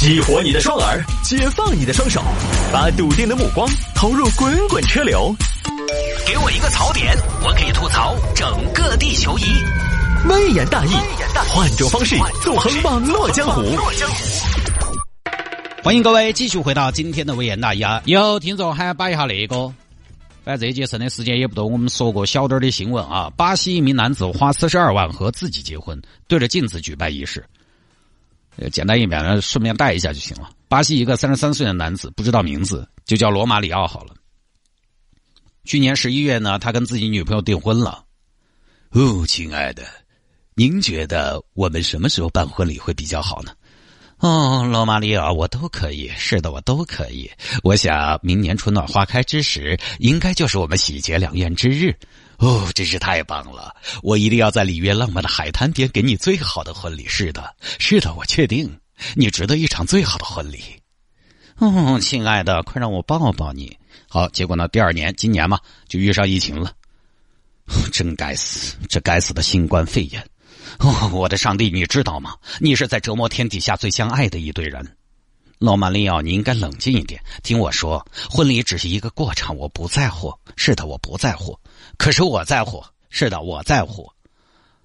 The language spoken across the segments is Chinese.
激活你的双耳，解放你的双手，把笃定的目光投入滚滚车流。给我一个槽点，我可以吐槽整个地球仪。微言大义，换种方式纵横网络江湖。欢迎各位继续回到今天的微言大义啊！有听众还摆一下那个，反正这一节剩的时间也不多，我们说过小点的新闻啊。巴西一名男子花四十二万和自己结婚，对着镜子举办仪式。简单一点呢，顺便带一下就行了。巴西一个三十三岁的男子，不知道名字，就叫罗马里奥好了。去年十一月呢，他跟自己女朋友订婚了。哦，亲爱的，您觉得我们什么时候办婚礼会比较好呢？哦，罗马里奥，我都可以。是的，我都可以。我想明年春暖花开之时，应该就是我们喜结良缘之日。哦，真是太棒了！我一定要在里约浪漫的海滩边给你最好的婚礼。是的，是的，我确定你值得一场最好的婚礼。哦，亲爱的，快让我抱抱你。好，结果呢？第二年，今年嘛，就遇上疫情了。真该死，这该死的新冠肺炎！哦，我的上帝，你知道吗？你是在折磨天底下最相爱的一对人。罗马利奥，你应该冷静一点，听我说，婚礼只是一个过程，我不在乎。是的，我不在乎。可是我在乎。是的，我在乎。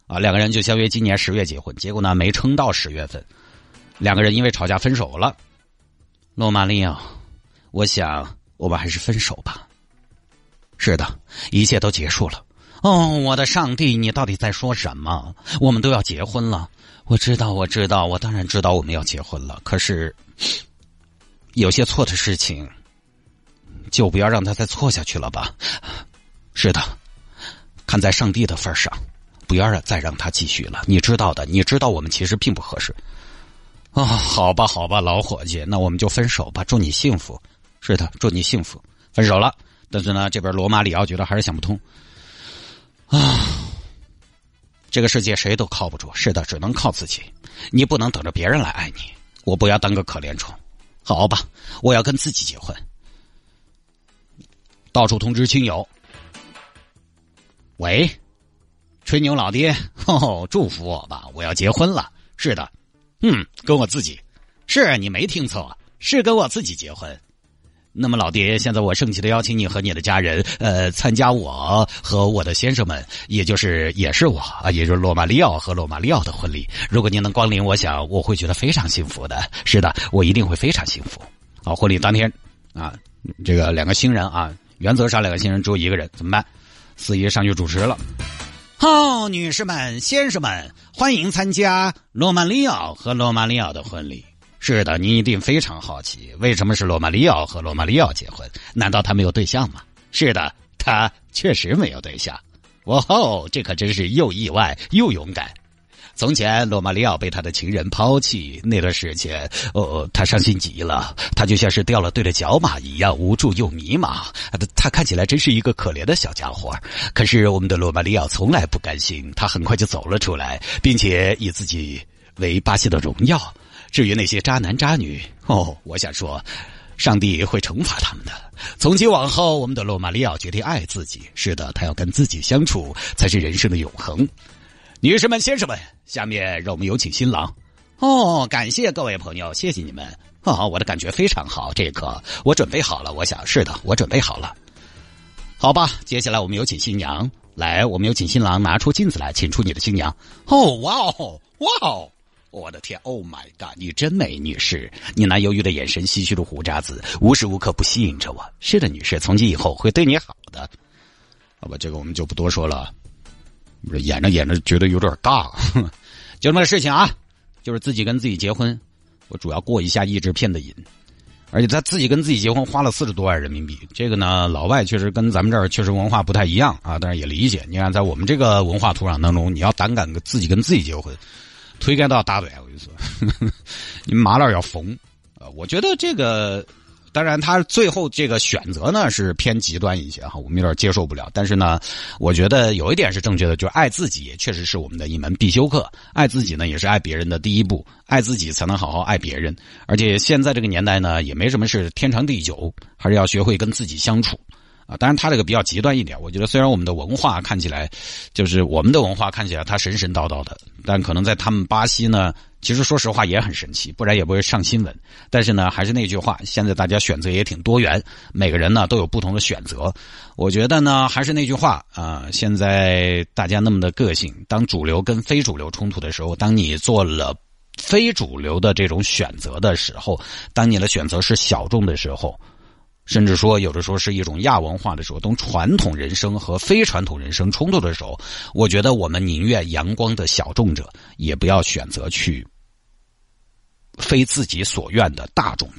啊，两个人就相约今年十月结婚，结果呢，没撑到十月份，两个人因为吵架分手了。罗马利奥，我想我们还是分手吧。是的，一切都结束了。哦，我的上帝，你到底在说什么？我们都要结婚了。我知道，我知道，我当然知道我们要结婚了。可是，有些错的事情，就不要让他再错下去了吧。是的，看在上帝的份上，不要让再让他继续了。你知道的，你知道我们其实并不合适。啊，好吧，好吧，老伙计，那我们就分手吧。祝你幸福。是的，祝你幸福。分手了，但是呢，这边罗马里奥觉得还是想不通。啊，这个世界谁都靠不住。是的，只能靠自己。你不能等着别人来爱你。我不要当个可怜虫。好吧，我要跟自己结婚。到处通知亲友。喂，吹牛老爹，哦，祝福我吧，我要结婚了。是的，嗯，跟我自己。是你没听错，是跟我自己结婚。那么，老爹，现在我盛气的邀请你和你的家人，呃，参加我和我的先生们，也就是也是我啊，也就是罗马里奥和罗马里奥的婚礼。如果您能光临，我想我会觉得非常幸福的。是的，我一定会非常幸福。好，婚礼当天啊，这个两个新人啊，原则上两个新人只有一个人，怎么办？司仪上去主持了。好，女士们、先生们，欢迎参加罗马里奥和罗马里奥的婚礼。是的，您一定非常好奇，为什么是罗马里奥和罗马里奥结婚？难道他没有对象吗？是的，他确实没有对象。哇哦，这可真是又意外又勇敢。从前，罗马里奥被他的情人抛弃那段时间，哦，他伤心极了，他就像是掉了队的角马一样，无助又迷茫。他看起来真是一个可怜的小家伙。可是，我们的罗马里奥从来不甘心，他很快就走了出来，并且以自己为巴西的荣耀。至于那些渣男渣女，哦，我想说，上帝会惩罚他们的。从今往后，我们的罗马里奥决定爱自己。是的，他要跟自己相处，才是人生的永恒。女士们、先生们，下面让我们有请新郎。哦，感谢各位朋友，谢谢你们。哦，我的感觉非常好，这一刻我准备好了。我想是的，我准备好了。好吧，接下来我们有请新娘来，我们有请新郎拿出镜子来，请出你的新娘。哦，哇哦，哇哦。我的天，Oh my God！你真美，女士。你那忧郁的眼神，唏嘘的胡渣子，无时无刻不吸引着我。是的，女士，从今以后会对你好的。好吧，这个我们就不多说了。不是演着演着觉得有点尬，就这么个事情啊。就是自己跟自己结婚，我主要过一下译制片的瘾。而且他自己跟自己结婚花了四十多万人民币。这个呢，老外确实跟咱们这儿确实文化不太一样啊，但是也理解。你看，在我们这个文化土壤当中，你要胆敢自己跟自己结婚。推开都要打断，我跟你说，你们麻老要疯啊！我觉得这个，当然他最后这个选择呢是偏极端一些哈，我们有点接受不了。但是呢，我觉得有一点是正确的，就是爱自己确实是我们的一门必修课。爱自己呢，也是爱别人的第一步。爱自己才能好好爱别人。而且现在这个年代呢，也没什么是天长地久，还是要学会跟自己相处。啊，当然他这个比较极端一点。我觉得虽然我们的文化看起来，就是我们的文化看起来他神神叨叨的，但可能在他们巴西呢，其实说实话也很神奇，不然也不会上新闻。但是呢，还是那句话，现在大家选择也挺多元，每个人呢都有不同的选择。我觉得呢，还是那句话啊，现在大家那么的个性，当主流跟非主流冲突的时候，当你做了非主流的这种选择的时候，当你的选择是小众的时候。甚至说，有的时候是一种亚文化的时候，当传统人生和非传统人生冲突的时候，我觉得我们宁愿阳光的小众者，也不要选择去非自己所愿的大众者。